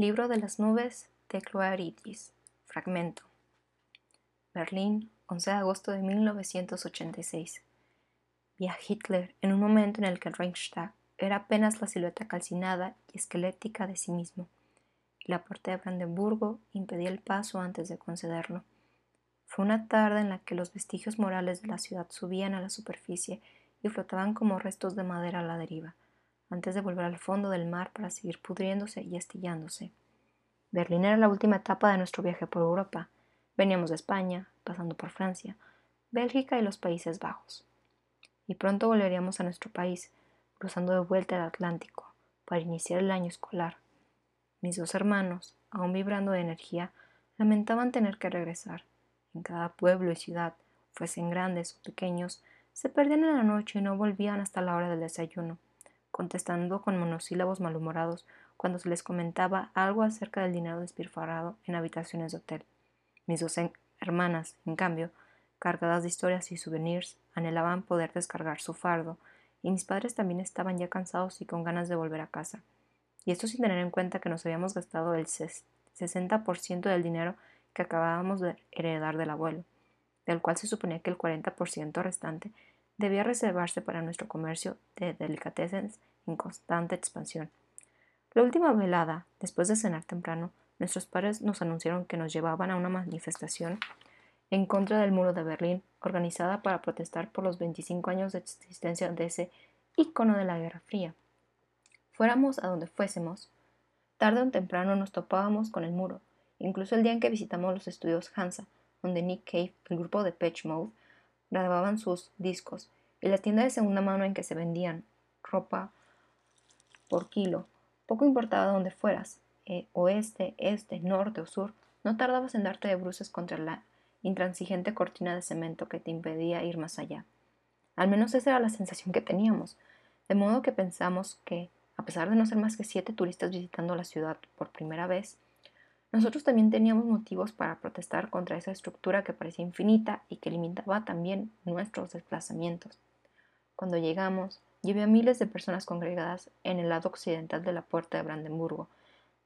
Libro de las nubes de Cloaritis. Fragmento. Berlín, 11 de agosto de 1986. Vi a Hitler en un momento en el que el Reichstag era apenas la silueta calcinada y esquelética de sí mismo, y la puerta de Brandenburgo impedía el paso antes de concederlo. Fue una tarde en la que los vestigios morales de la ciudad subían a la superficie y flotaban como restos de madera a la deriva antes de volver al fondo del mar para seguir pudriéndose y astillándose. Berlín era la última etapa de nuestro viaje por Europa. Veníamos de España, pasando por Francia, Bélgica y los Países Bajos. Y pronto volveríamos a nuestro país, cruzando de vuelta el Atlántico, para iniciar el año escolar. Mis dos hermanos, aún vibrando de energía, lamentaban tener que regresar. En cada pueblo y ciudad, fuesen grandes o pequeños, se perdían en la noche y no volvían hasta la hora del desayuno contestando con monosílabos malhumorados cuando se les comentaba algo acerca del dinero despilfarrado en habitaciones de hotel. Mis dos hermanas, en cambio, cargadas de historias y souvenirs, anhelaban poder descargar su fardo, y mis padres también estaban ya cansados y con ganas de volver a casa. Y esto sin tener en cuenta que nos habíamos gastado el 60% del dinero que acabábamos de heredar del abuelo, del cual se suponía que el 40% restante debía reservarse para nuestro comercio de delicatessen en constante expansión. La última velada, después de cenar temprano, nuestros padres nos anunciaron que nos llevaban a una manifestación en contra del muro de Berlín, organizada para protestar por los 25 años de existencia de ese ícono de la Guerra Fría. Fuéramos a donde fuésemos, tarde o temprano nos topábamos con el muro, incluso el día en que visitamos los estudios Hansa, donde Nick Cave, el grupo de Patch Mode, grababan sus discos, y la tienda de segunda mano en que se vendían ropa por kilo. Poco importaba dónde fueras, eh, oeste, este, norte o sur, no tardabas en darte de bruces contra la intransigente cortina de cemento que te impedía ir más allá. Al menos esa era la sensación que teníamos, de modo que pensamos que, a pesar de no ser más que siete turistas visitando la ciudad por primera vez, nosotros también teníamos motivos para protestar contra esa estructura que parecía infinita y que limitaba también nuestros desplazamientos. Cuando llegamos, llevé a miles de personas congregadas en el lado occidental de la puerta de Brandenburgo,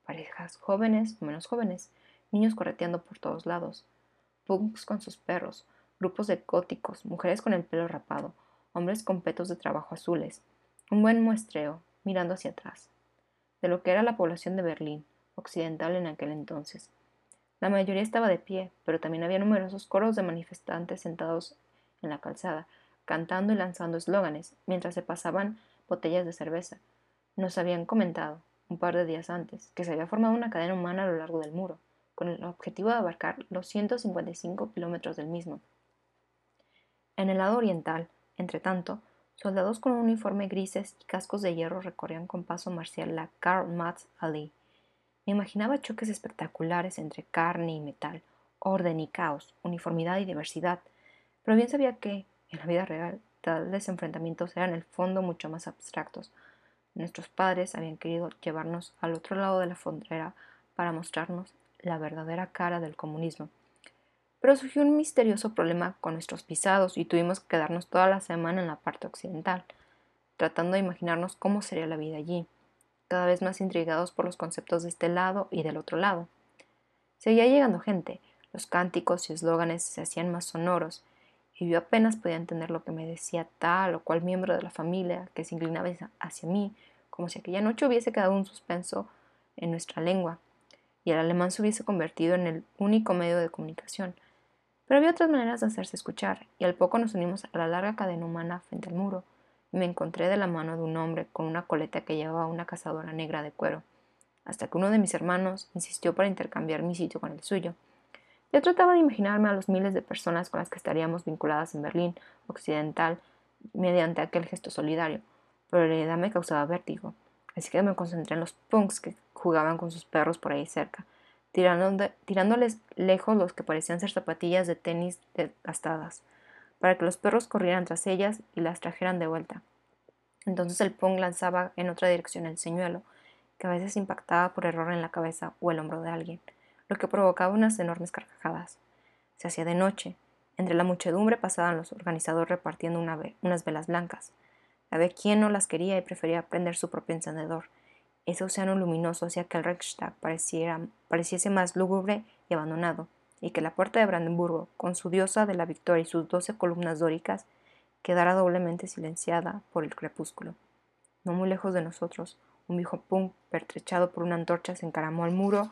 parejas jóvenes o menos jóvenes, niños correteando por todos lados, punks con sus perros, grupos de góticos, mujeres con el pelo rapado, hombres con petos de trabajo azules, un buen muestreo, mirando hacia atrás, de lo que era la población de Berlín, occidental en aquel entonces. La mayoría estaba de pie, pero también había numerosos coros de manifestantes sentados en la calzada, cantando y lanzando eslóganes, mientras se pasaban botellas de cerveza. Nos habían comentado, un par de días antes, que se había formado una cadena humana a lo largo del muro, con el objetivo de abarcar los 155 kilómetros del mismo. En el lado oriental, entre tanto, soldados con un uniforme grises y cascos de hierro recorrían con paso marcial la Karl Marx Alley, me imaginaba choques espectaculares entre carne y metal, orden y caos, uniformidad y diversidad, pero bien sabía que, en la vida real, tales enfrentamientos eran en el fondo mucho más abstractos. Nuestros padres habían querido llevarnos al otro lado de la frontera para mostrarnos la verdadera cara del comunismo. Pero surgió un misterioso problema con nuestros pisados y tuvimos que quedarnos toda la semana en la parte occidental, tratando de imaginarnos cómo sería la vida allí cada vez más intrigados por los conceptos de este lado y del otro lado. Seguía llegando gente, los cánticos y eslóganes se hacían más sonoros, y yo apenas podía entender lo que me decía tal o cual miembro de la familia que se inclinaba hacia mí, como si aquella noche hubiese quedado un suspenso en nuestra lengua, y el alemán se hubiese convertido en el único medio de comunicación. Pero había otras maneras de hacerse escuchar, y al poco nos unimos a la larga cadena humana frente al muro me encontré de la mano de un hombre con una coleta que llevaba una cazadora negra de cuero, hasta que uno de mis hermanos insistió para intercambiar mi sitio con el suyo. Yo trataba de imaginarme a los miles de personas con las que estaríamos vinculadas en Berlín occidental mediante aquel gesto solidario, pero la idea me causaba vértigo, así que me concentré en los punks que jugaban con sus perros por ahí cerca, tirándoles lejos los que parecían ser zapatillas de tenis gastadas para que los perros corrieran tras ellas y las trajeran de vuelta. Entonces el pong lanzaba en otra dirección el señuelo, que a veces impactaba por error en la cabeza o el hombro de alguien, lo que provocaba unas enormes carcajadas. Se hacía de noche. Entre la muchedumbre pasaban los organizadores repartiendo unas velas blancas. Había quien no las quería y prefería prender su propio encendedor, Ese océano luminoso hacía que el Reichstag pareciese más lúgubre y abandonado, y que la puerta de Brandenburgo, con su diosa de la victoria y sus doce columnas dóricas, quedara doblemente silenciada por el crepúsculo. No muy lejos de nosotros, un viejo punk pertrechado por una antorcha se encaramó al muro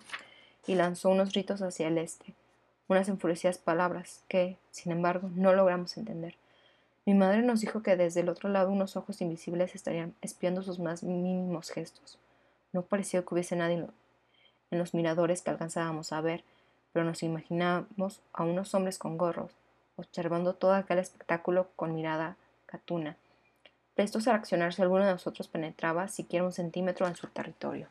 y lanzó unos gritos hacia el este, unas enfurecidas palabras que, sin embargo, no logramos entender. Mi madre nos dijo que desde el otro lado unos ojos invisibles estarían espiando sus más mínimos gestos. No pareció que hubiese nadie en los miradores que alcanzábamos a ver, pero nos imaginamos a unos hombres con gorros, observando todo aquel espectáculo con mirada catuna, prestos a reaccionar si alguno de nosotros penetraba siquiera un centímetro en su territorio.